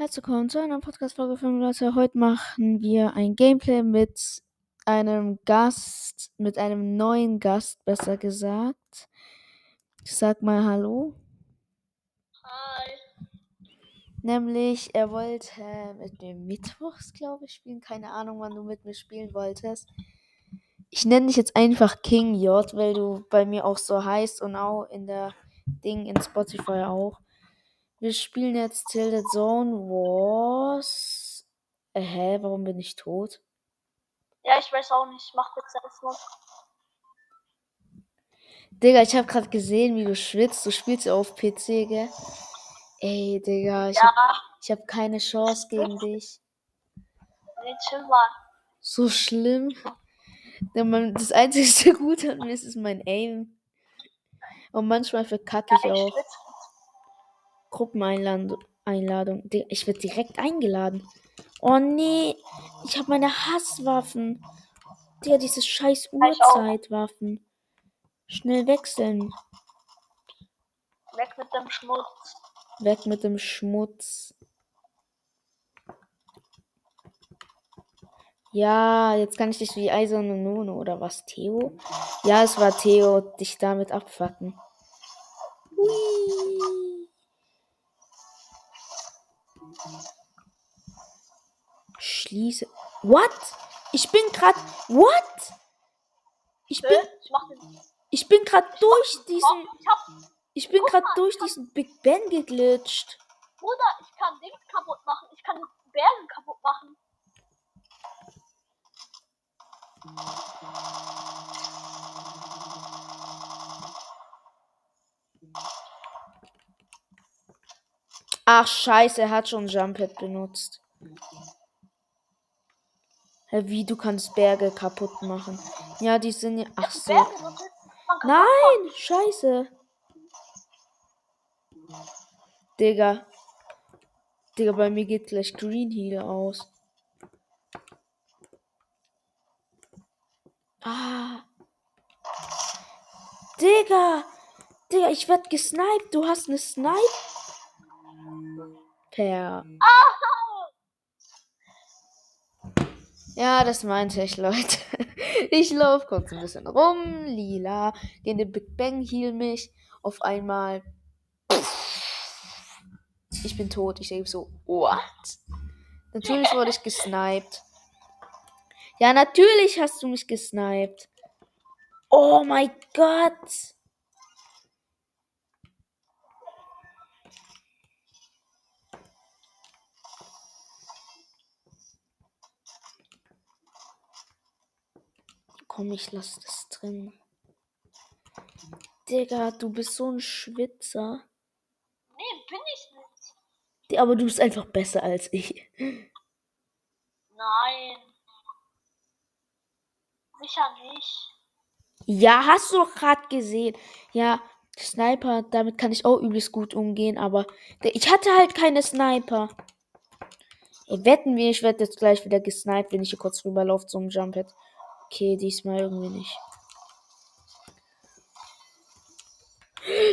Herzlich willkommen zu einer Podcast-Folge von Leute. Heute machen wir ein Gameplay mit einem Gast, mit einem neuen Gast, besser gesagt. Ich sag mal Hallo. Hi. Nämlich, er wollte mit mir Mittwochs, glaube ich, spielen. Keine Ahnung, wann du mit mir spielen wolltest. Ich nenne dich jetzt einfach King J, weil du bei mir auch so heißt und auch in der Ding in Spotify auch. Wir spielen jetzt Tilted Zone Wars. Äh, hä, warum bin ich tot? Ja, ich weiß auch nicht. Mach jetzt erstmal. Digga, ich habe gerade gesehen, wie du schwitzt. Du spielst ja auf PC, gell? Ey, Digga, ich Ja, hab, ich hab keine Chance gegen dich. nee, chill mal. So schlimm. Das einzige Gute an mir ist, ist mein Aim. Und manchmal verkacke ich Ja, ich auch. schwitze. Gruppeneinladung. Ich werde direkt eingeladen. Oh nee, ich habe meine Hasswaffen. Digga, diese scheiß. Uhrzeitwaffen. Schnell wechseln. Weg mit dem Schmutz. Weg mit dem Schmutz. Ja, jetzt kann ich dich wie Eiserne Nono oder was, Theo? Ja, es war Theo, dich damit abfacken. Hui. Schließe. What? Ich bin grad. What? Ich bin. Ich bin grad durch diesen. Ich bin grad mal, durch diesen Big Ben geglitscht. Bruder, ich kann Dings kaputt machen. Ich kann Bergen kaputt machen. Ach scheiße, er hat schon Jumppad benutzt. Wie du kannst Berge kaputt machen? Ja, die sind ja. Ach so. Nein, scheiße. Digga. Digga, bei mir geht gleich Green Heal aus. Ah. Digga. Digga, ich werd gesniped. Du hast eine Snipe. Per. Ja, das meinte ich, Leute. Ich laufe kurz ein bisschen rum. Lila. Den Big Bang, heal mich. Auf einmal. Ich bin tot. Ich denke so, what? Natürlich wurde ich gesniped. Ja, natürlich hast du mich gesniped. Oh mein Gott. Komm, ich lass das drin. Digga, du bist so ein Schwitzer. Nee, bin ich nicht. Aber du bist einfach besser als ich. Nein. Sicher nicht. Ja, hast du doch gerade gesehen. Ja, Sniper, damit kann ich auch übelst gut umgehen, aber ich hatte halt keine Sniper. Ey, wetten wir, ich werde jetzt gleich wieder gesniped, wenn ich hier kurz rüberlaufe zum Jumppad. Okay, diesmal irgendwie nicht.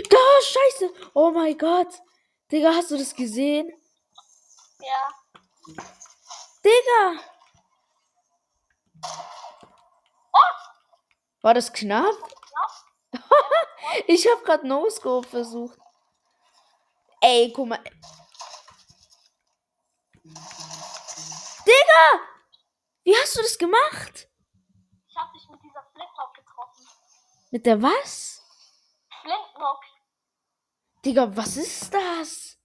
Da, scheiße. Oh mein Gott. Digga, hast du das gesehen? Ja. Digga. War das knapp? ich habe gerade No-Scope versucht. Ey, guck mal. Digga! Wie hast du das gemacht? Ich hab dich mit dieser Flintlock getroffen. Mit der was? Flintlock. Digga, was ist das?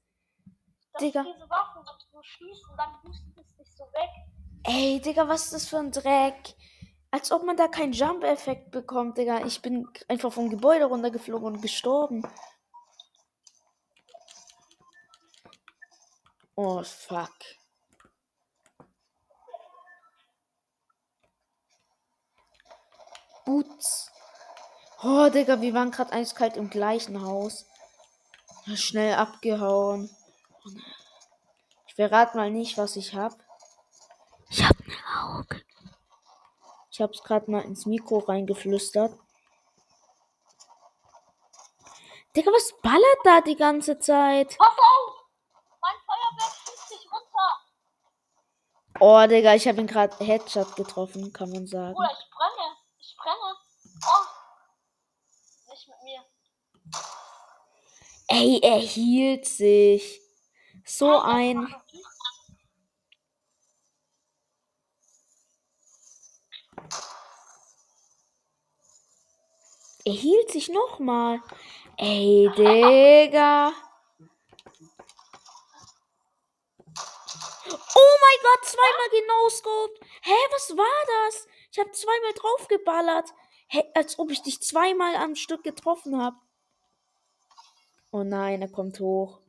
Das Digga. diese Waffe, wo du schießt und dann boostet es dich so weg. Ey, Digga, was ist das für ein Dreck? Als ob man da keinen Jump-Effekt bekommt, Digga. Ich bin einfach vom Gebäude runtergeflogen und gestorben. Oh, fuck. Boots. Oh, Digga, wir waren gerade eiskalt im gleichen Haus. Schnell abgehauen. Ich verrate mal nicht, was ich hab. Ich hab ne Auge. Ich hab's gerade mal ins Mikro reingeflüstert. Digga, was ballert da die ganze Zeit? Pass auf! Mein Feuerwerk schießt dich runter. Oh, Digga, ich habe ihn gerade Headshot getroffen, kann man sagen. Bruder, ich brenne. Ich brenne. Oh. Nicht mit mir. Ey, er hielt sich. So ein. Er hielt sich nochmal. Ey, Digga. Oh mein Gott, zweimal genoscoped. Hä, was war das? Ich habe zweimal draufgeballert. Hä, als ob ich dich zweimal am Stück getroffen habe. Oh nein, er kommt hoch.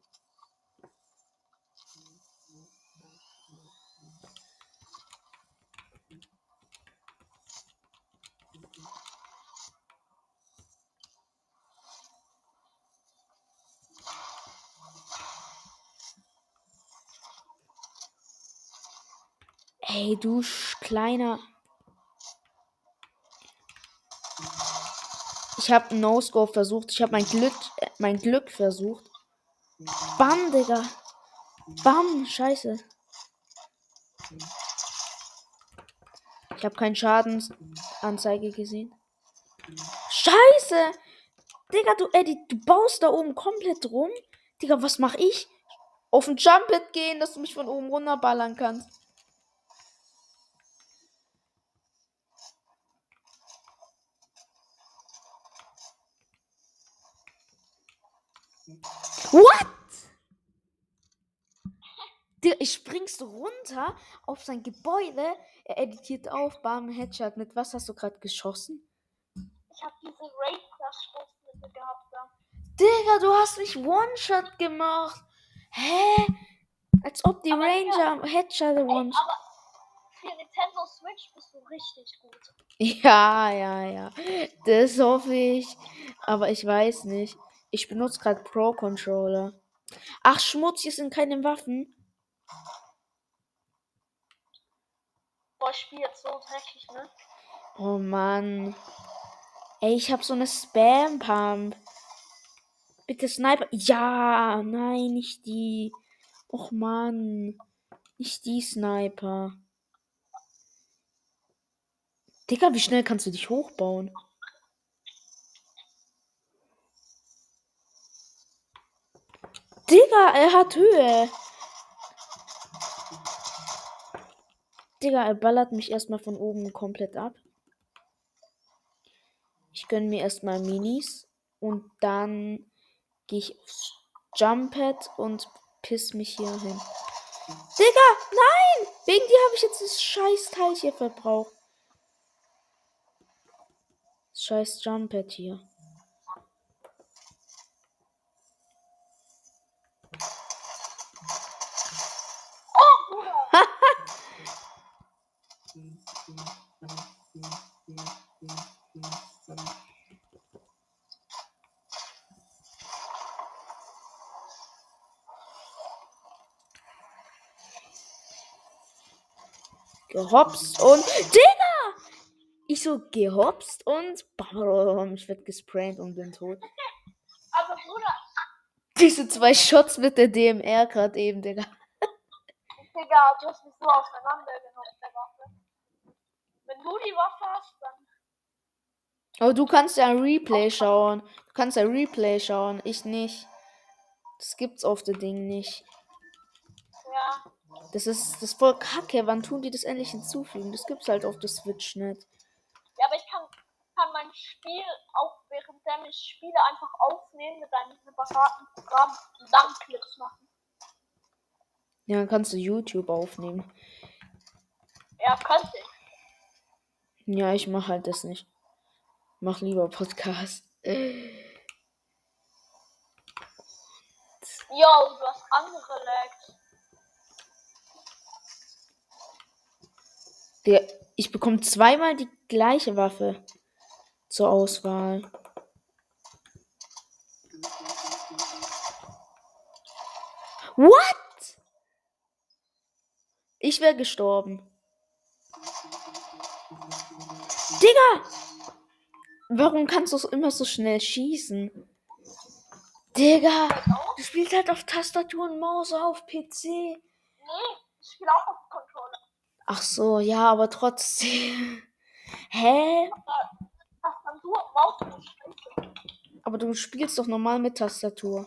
Ey, du kleiner. Ich habe No-Scope versucht. Ich habe mein Glück, mein Glück versucht. Bam, Digga. Bam, scheiße. Ich habe keine Schadensanzeige gesehen. Scheiße! Digga, du Eddie, du baust da oben komplett rum. Digga, was mach ich? Auf ein Jump-Hit gehen, dass du mich von oben runterballern kannst. What? Ich springst du runter auf sein Gebäude. Er editiert auf, bam, Headshot. Mit was hast du gerade geschossen? Ich habe diese Raid-Stoßmittel gehabt da. Digga, du hast mich One-Shot gemacht. Hä? Als ob die Aber Ranger Headshot Ey, One. aber für Nintendo Switch bist du richtig gut. Ja, ja, ja. Das hoffe ich. Aber ich weiß nicht. Ich benutze gerade Pro Controller. Ach, Schmutz, hier sind keine Waffen. Boah, ich spiel jetzt so dreckig, ne? Oh Mann. Ey, ich habe so eine Spam Pump. Bitte Sniper. Ja, nein, nicht die. Och Mann. Nicht die Sniper. Digga, wie schnell kannst du dich hochbauen? Digga, er hat Höhe. Digga, er ballert mich erstmal von oben komplett ab. Ich gönn mir erstmal Minis und dann gehe ich aufs Jumppad und piss mich hier hin. Digga, nein! Wegen dir habe ich jetzt das scheiß Teil hier verbraucht. Scheiß Jumppad hier. Oh, Bruder! Gehopst und. Digga! Ich so gehopst und. Bam, ich werd gesprayt und bin tot. Aber Bruder, Diese zwei Shots mit der DMR gerade eben, Digga. Digga, du hast mich so auseinandergenommen, der Waffe. Wenn du die Waffe hast, dann. Aber du kannst ja ein Replay schauen. Du kannst ja Replay schauen. Ich nicht. Das gibt's auf dem Ding nicht. Das ist, das ist voll kacke. Wann tun die das endlich hinzufügen? Das gibt's halt auf der Switch nicht. Ja, aber ich kann, kann mein Spiel auch während ich spiele einfach aufnehmen mit einem separaten Programm und dann Clips machen. Ja, dann kannst du YouTube aufnehmen. Ja, könnte ich. Ja, ich mach halt das nicht. Mach lieber Podcast. Yo, du hast andere Lags. Ich bekomme zweimal die gleiche Waffe zur Auswahl. What? Ich wäre gestorben. Digga! Warum kannst du immer so schnell schießen? Digga! Du spielst halt auf Tastatur und Maus auf PC. Nee, ich spiele auch auf Controller. Ach so, ja, aber trotzdem. Hä? Aber du spielst doch normal mit Tastatur.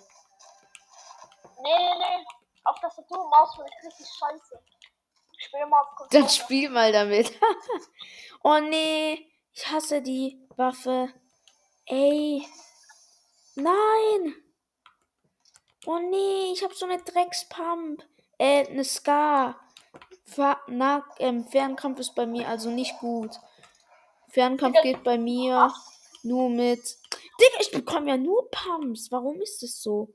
Nee, nee, nee. Auf Tastatur und Maus finde ich richtig scheiße. Ich spiele mal auf Dann Controller. spiel mal damit. oh nee, ich hasse die Waffe. Ey. Nein. Oh nee, ich habe so eine Dreckspump. Äh, eine Scar. Fa na, ähm, Fernkampf ist bei mir also nicht gut. Fernkampf geht bei mir nur mit. Digga, ich bekomme ja nur Pumps. Warum ist es so?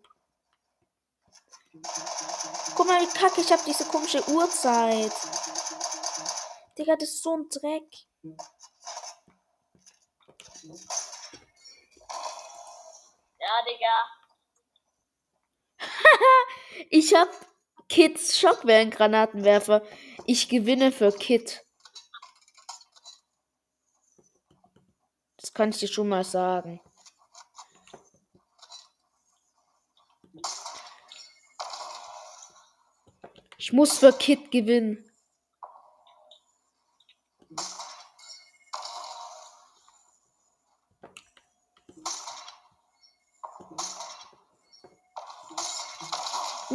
Guck mal, wie kacke, ich habe diese komische Uhrzeit. Digga, das ist so ein Dreck. Ja, Digga. Ich hab Kids Schockwellengranatenwerfer. Ich gewinne für Kid. Das kann ich dir schon mal sagen. Ich muss für Kid gewinnen.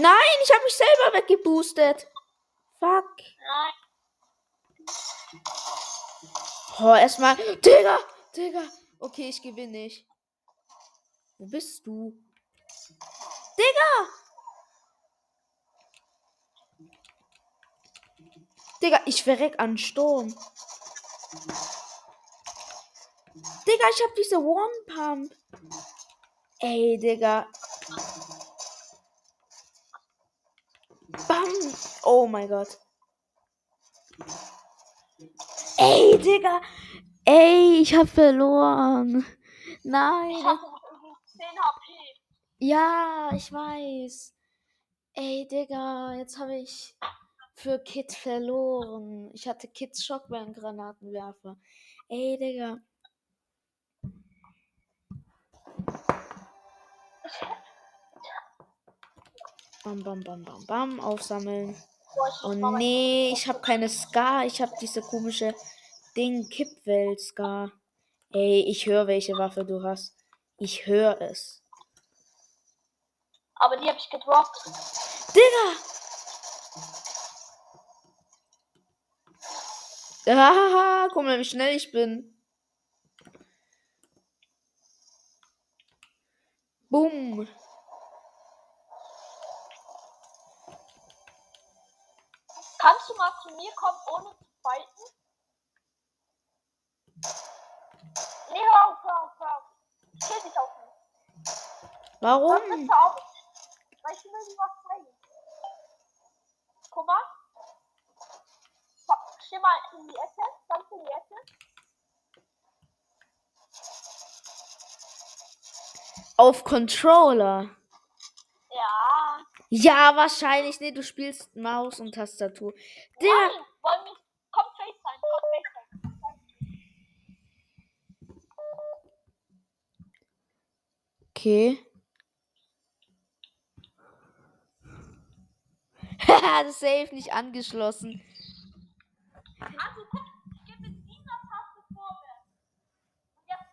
Nein, ich habe mich selber weggeboostet. Fuck. Oh, erstmal. Digga, Digga. Okay, ich gewinne nicht. Wo bist du? Digga! Digga, ich verreck an Sturm. Digga, ich hab diese One-Pump. Ey, Digga. Bam. Oh mein Gott. Ey, Digga. Ey, ich hab verloren. Ich Nein. hatte noch irgendwie 10 HP. Ja, ich weiß. Ey, Digga, jetzt habe ich für Kid verloren. Ich hatte Kids Schockwellengranatenwerfer. Ey, Digga. Bam, bam, bam, bam, bam. Aufsammeln. Oh mein- nee, ich habe keine Scar. Ich habe diese komische Ding Kippwelt-Scar. Ey, ich höre, welche Waffe du hast. Ich höre es. Aber die habe ich gedroppt. Digga! Haha, guck mal, wie schnell ich bin. Bumm. Kannst du mal zu mir kommen, ohne zu fighten? Nee, hör auf, hör auf, hör auf. Ich kill dich auch nicht. Hör Warum? bitte auf. Weil ich will dir was zeigen. Guck mal. Steh mal in die Ecke. Ganz in die Ecke. Auf Controller. Ja. Ja, wahrscheinlich. Nee, du spielst Maus und Tastatur. Digga. Nein, wollen wir. Komm, FaceTime. Komm, FaceTime. Okay. Haha, das Safe nicht angeschlossen. Also, guck. Ich gehe mit dieser Taste vorwärts. Und jetzt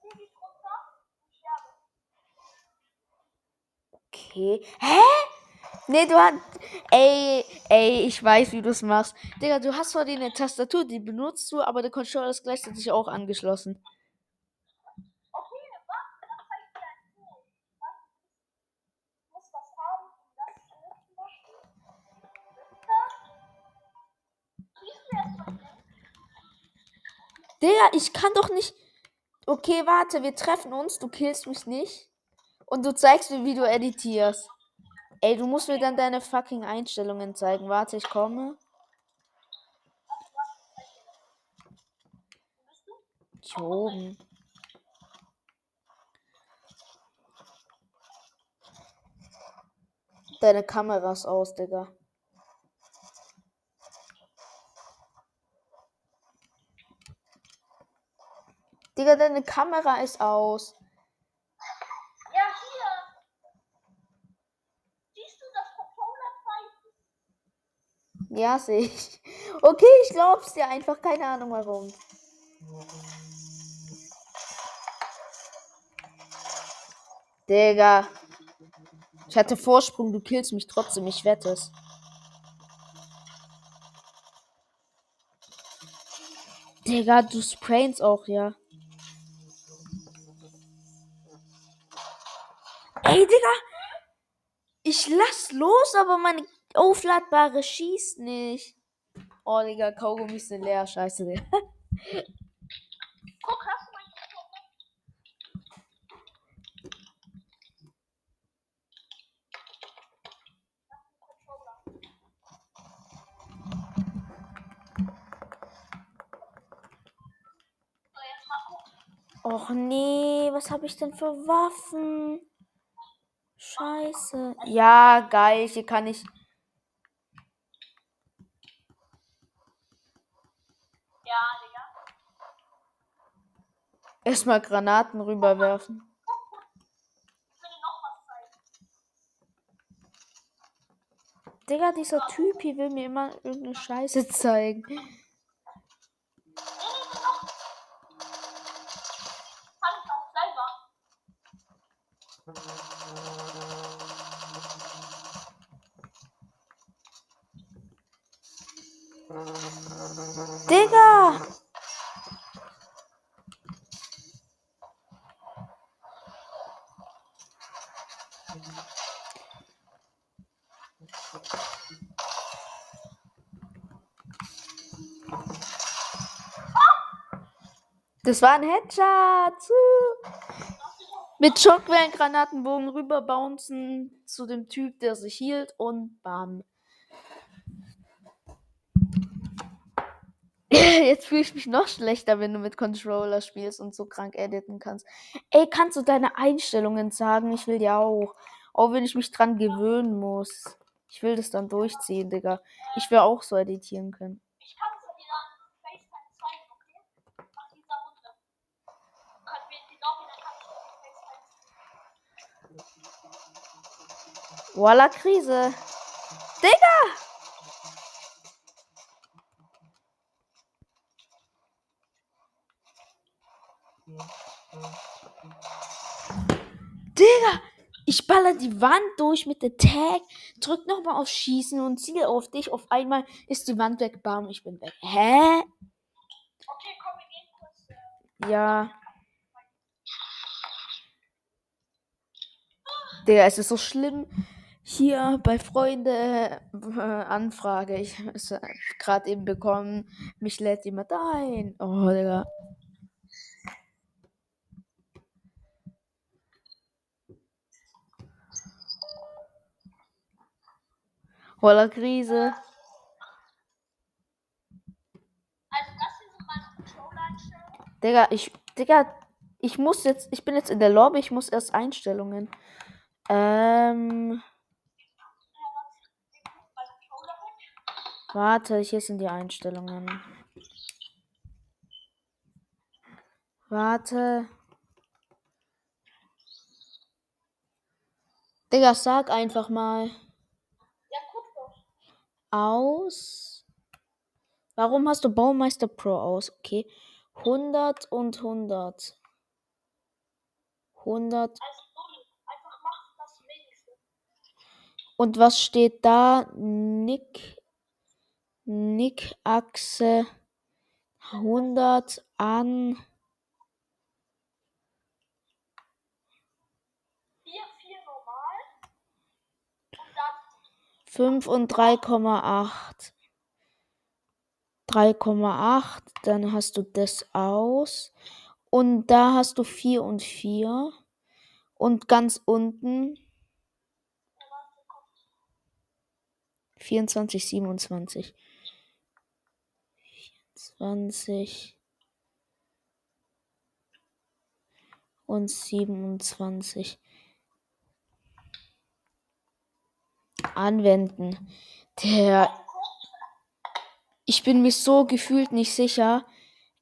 fliege ich runter und sterbe. Okay. Hä? Nee, du hast. Ey, ey, ich weiß, wie du es machst. Digga, du hast zwar eine Tastatur, die benutzt du, aber der Controller ist gleichzeitig auch angeschlossen. Digga, ich kann doch nicht. Okay, warte, wir treffen uns, du killst mich nicht. Und du zeigst mir, wie du editierst. Ey, du musst mir dann deine fucking Einstellungen zeigen. Warte, ich komme. Hier oben. Deine Kamera ist aus, Digga. Digga, deine Kamera ist aus. Ich. Okay, ich glaub's dir einfach. Keine Ahnung warum. Digga. Ich hatte Vorsprung, du killst mich trotzdem, ich wette es. Digga, du sprainst auch, ja. Ey, Digga! Ich lass los, aber meine aufladbare schießt nicht. Oh, Digga, Kaugummi sind leer. Scheiße, Digga. Guck, hast du gucken. Och nee, was habe ich denn für Waffen? Scheiße. Ja, geil, hier kann ich. Ja, Digga. Erstmal Granaten rüberwerfen. Digga, dieser Typ hier will mir immer irgendeine Scheiße zeigen. Nee, Das war ein Headshot. Mit Schockwellengranatenbogen rüberbouncen zu dem Typ, der sich hielt und bam. Jetzt fühle ich mich noch schlechter, wenn du mit Controller spielst und so krank editen kannst. Ey, kannst du deine Einstellungen sagen? Ich will die auch. Auch wenn ich mich dran gewöhnen muss. Ich will das dann durchziehen, Digga. Ich will auch so editieren können. Ich kann es dir dann FaceTime zeigen, okay? Nach dieser Runde. Können wir die Lobby, dann kann ich dir FaceTime Voila, Krise. Digga! Digga! Ich baller die Wand durch mit der Tag, drück nochmal auf Schießen und ziele auf dich. Auf einmal ist die Wand weg, bam, ich bin weg. Hä? Okay, komm, wir gehen kurz. Äh, Ja. Digga, es ist so schlimm. Hier bei Freunde äh, Anfrage. Ich habe es gerade eben bekommen. Mich lädt jemand ein. Oh, Digga. Voller Krise. also, das hier sind meine Controller-Einstellungen. Digga, ich. Digga, ich muss jetzt. Ich bin jetzt in der Lobby, ich muss erst Einstellungen. Ähm. Ja, was? Wir gucken bei Controller weg. Warte, hier sind die Einstellungen. Warte. Digga, sag einfach mal Ja, guck doch. aus. Warum hast du Baumeister Pro aus? Okay. 100 und 100. 100. Also, null. Einfach mach das wenigste. Und was steht da? Nick. Nick Achse 100 an 4, 4 normal. Und 5 und 3,8. 3,8, dann hast du das aus. Und da hast du 4 und 4. Und ganz unten 24, 27. 24 und 27. Anwenden. Der. Ich bin mir so gefühlt nicht sicher.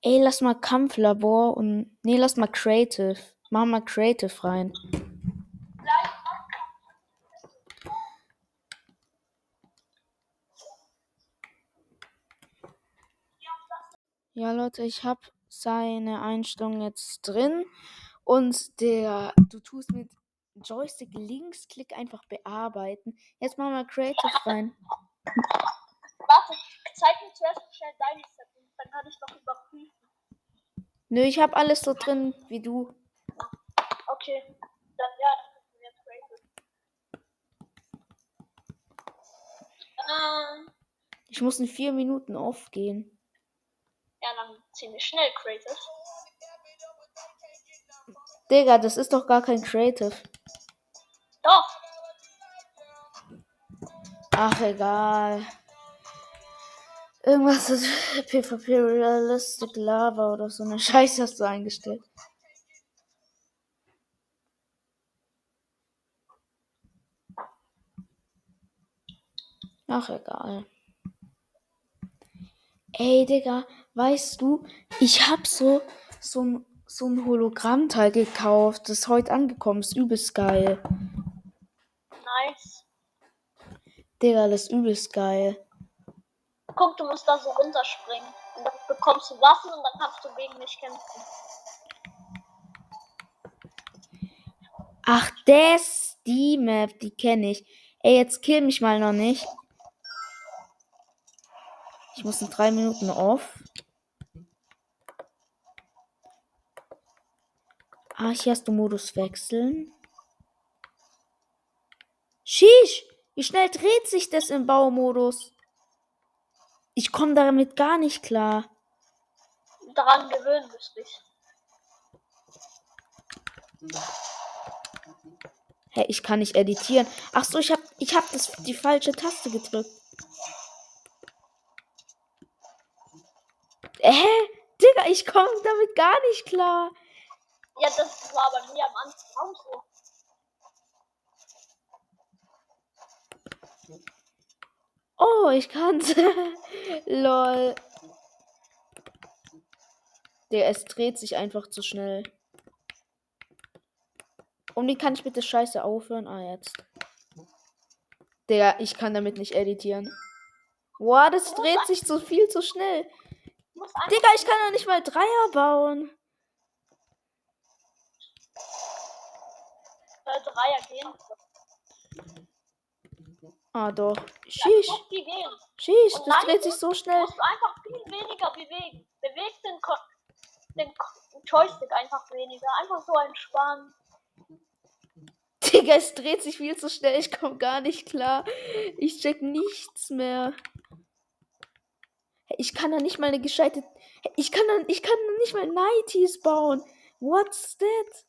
Ey, lass mal Kampflabor und. Nee, lass mal Creative. Mach mal Creative rein. Ja, Leute, ich habe seine Einstellung jetzt drin. Und der, du tust mit Joystick Linksklick einfach bearbeiten. Jetzt machen wir Creative rein. Warte, zeig mir zuerst schnell deine Settings, dann kann ich noch überprüfen. Nö, ich habe alles so drin wie du. Okay, dann ja, das ist mir jetzt Creative. Ähm, Ich muss in vier Minuten aufgehen. Ja, dann ziemlich schnell Creative. Digga, das ist doch gar kein Creative. Doch, Ach, egal. Irgendwas ist PvP Realistic Lava oder so eine Scheiße hast du eingestellt. Ach, egal. Ey, Digga, weißt du, ich hab so, so ein, so ein Hologrammteil gekauft. Das ist heute angekommen. Ist übelst geil. nice. Digga, das ist übelst geil. Guck, du musst da so runterspringen. Und dann bekommst du Waffen und dann kannst du gegen mich kämpfen. Ach, das, die Map, die kenne ich. Ey, jetzt kill mich mal noch nicht. Ich muss in drei Minuten off. Ah, hier hast du Modus wechseln. Sheesh! Wie schnell dreht sich das im Baumodus? Ich komme damit gar nicht klar. Daran gewöhnen müsst dich. Hä, ich kann nicht editieren. Ach so, ich hab, ich hab das, die falsche Taste gedrückt. Hä? Digga, ich komme damit gar nicht klar. Ja, das war bei mir am Anfang auch so. Oh, ich kann's. Lol. Der es dreht sich einfach zu schnell. Und wie kann ich bitte Scheiße aufhören? Ah, jetzt. Der, ich kann damit nicht editieren. Wow, das dreht sich zu viel zu schnell. Du einfach Digga, ich kann doch nicht mal Dreier bauen. äh, Dreier gehen. Ah, doch. Ja, Sheesh. guck, die gehen. Und das nein, dreht sich so Du schnell. musst einfach viel weniger bewegen. Beweg den, Ko den Ko Joystick einfach weniger. Einfach so entspannen. Digga, es dreht sich viel zu schnell. Ich komme gar nicht klar. Ich check nichts mehr. Ich kann da nicht mal eine gescheite. Ich kann da, ich kann da nicht mal Nighties bauen. What's that?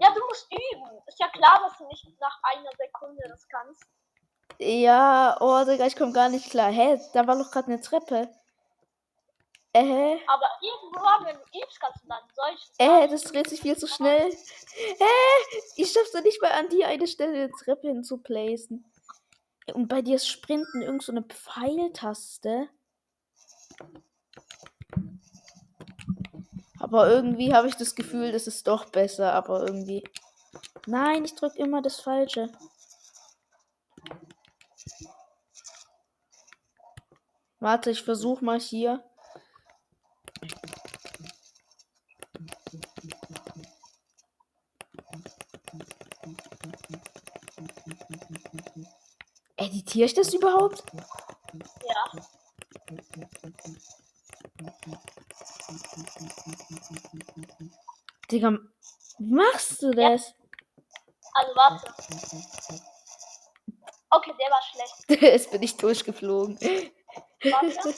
Ja, du musst üben. Ist ja klar, dass du nicht nach einer Sekunde das kannst. Ja, oh, Digga, ich komme gar nicht klar. Hä? Da war doch gerade eine Treppe. Äh, Aber irgendwann, wenn du übst, kannst du dann solches. äh, das dreht sich viel zu schnell. Hä? Ich schaff's da nicht mal an die eine Stelle eine Treppe hinzuplacen. Und bei dir ist Sprinten irgend so eine Pfeiltaste. Aber irgendwie habe ich das Gefühl, das ist doch besser, aber irgendwie. Nein, ich drück immer das Falsche. Warte, ich versuche mal hier. Editiere ich das überhaupt? Ja. Digga, wie machst du das? Also warte. Okay, der war schlecht. Jetzt bin ich durchgeflogen. Warte.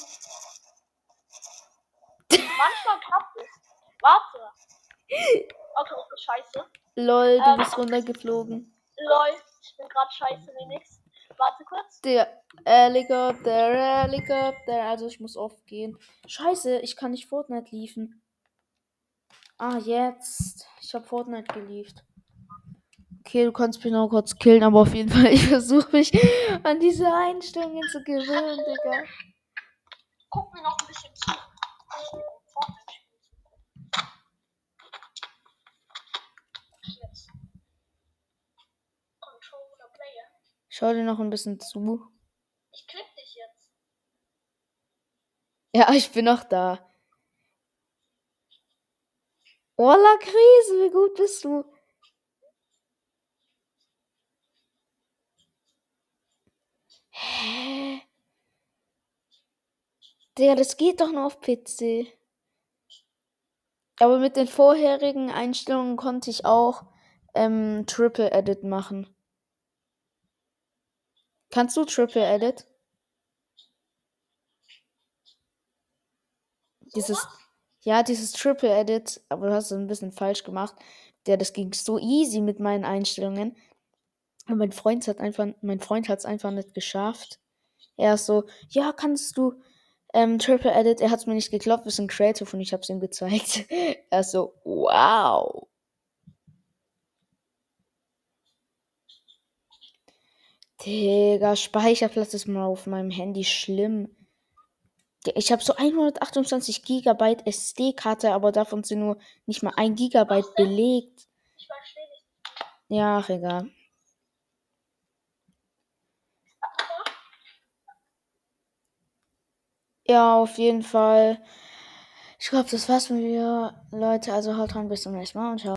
Manchmal klappt es. Warte. Okay, scheiße. Lol, du Ähm. bist runtergeflogen. Lol, ich bin gerade scheiße wie nix. Warte kurz. Der Helikopter, Helikopter. Also ich muss oft gehen. Scheiße, ich kann nicht Fortnite liefen. Ah, jetzt. Ich habe Fortnite gelieft. Okay, du kannst mich noch kurz killen, aber auf jeden Fall, ich versuche mich an diese Einstellungen zu gewöhnen, Digga. Guck mir noch ein bisschen zu. Schau dir noch ein bisschen zu. Ich klick dich jetzt. Ja, ich bin noch da. Oh, la Krise, wie gut bist du? Hä? Digga, das geht doch nur auf PC. Aber mit den vorherigen Einstellungen konnte ich auch ähm, Triple Edit machen. Kannst du Triple Edit? Dieses, ja, dieses Triple Edit, aber du hast es ein bisschen falsch gemacht. Der, das ging so easy mit meinen Einstellungen. Und mein Freund hat einfach, mein Freund hat es einfach nicht geschafft. Er ist so, ja, kannst du ähm, Triple Edit? Er hat es mir nicht geglaubt, wir sind creative und ich habe es ihm gezeigt. er ist so, wow. Digga, Speicherplatz ist mal auf meinem Handy schlimm. Ich habe so 128 Gigabyte SD-Karte, aber davon sind nur nicht mal ein Gigabyte belegt. Ich verstehe dich. Ja, ach, egal. Ja, auf jeden Fall. Ich glaube, das war's mit mir, Leute. Also haut rein, bis zum nächsten Mal und ciao.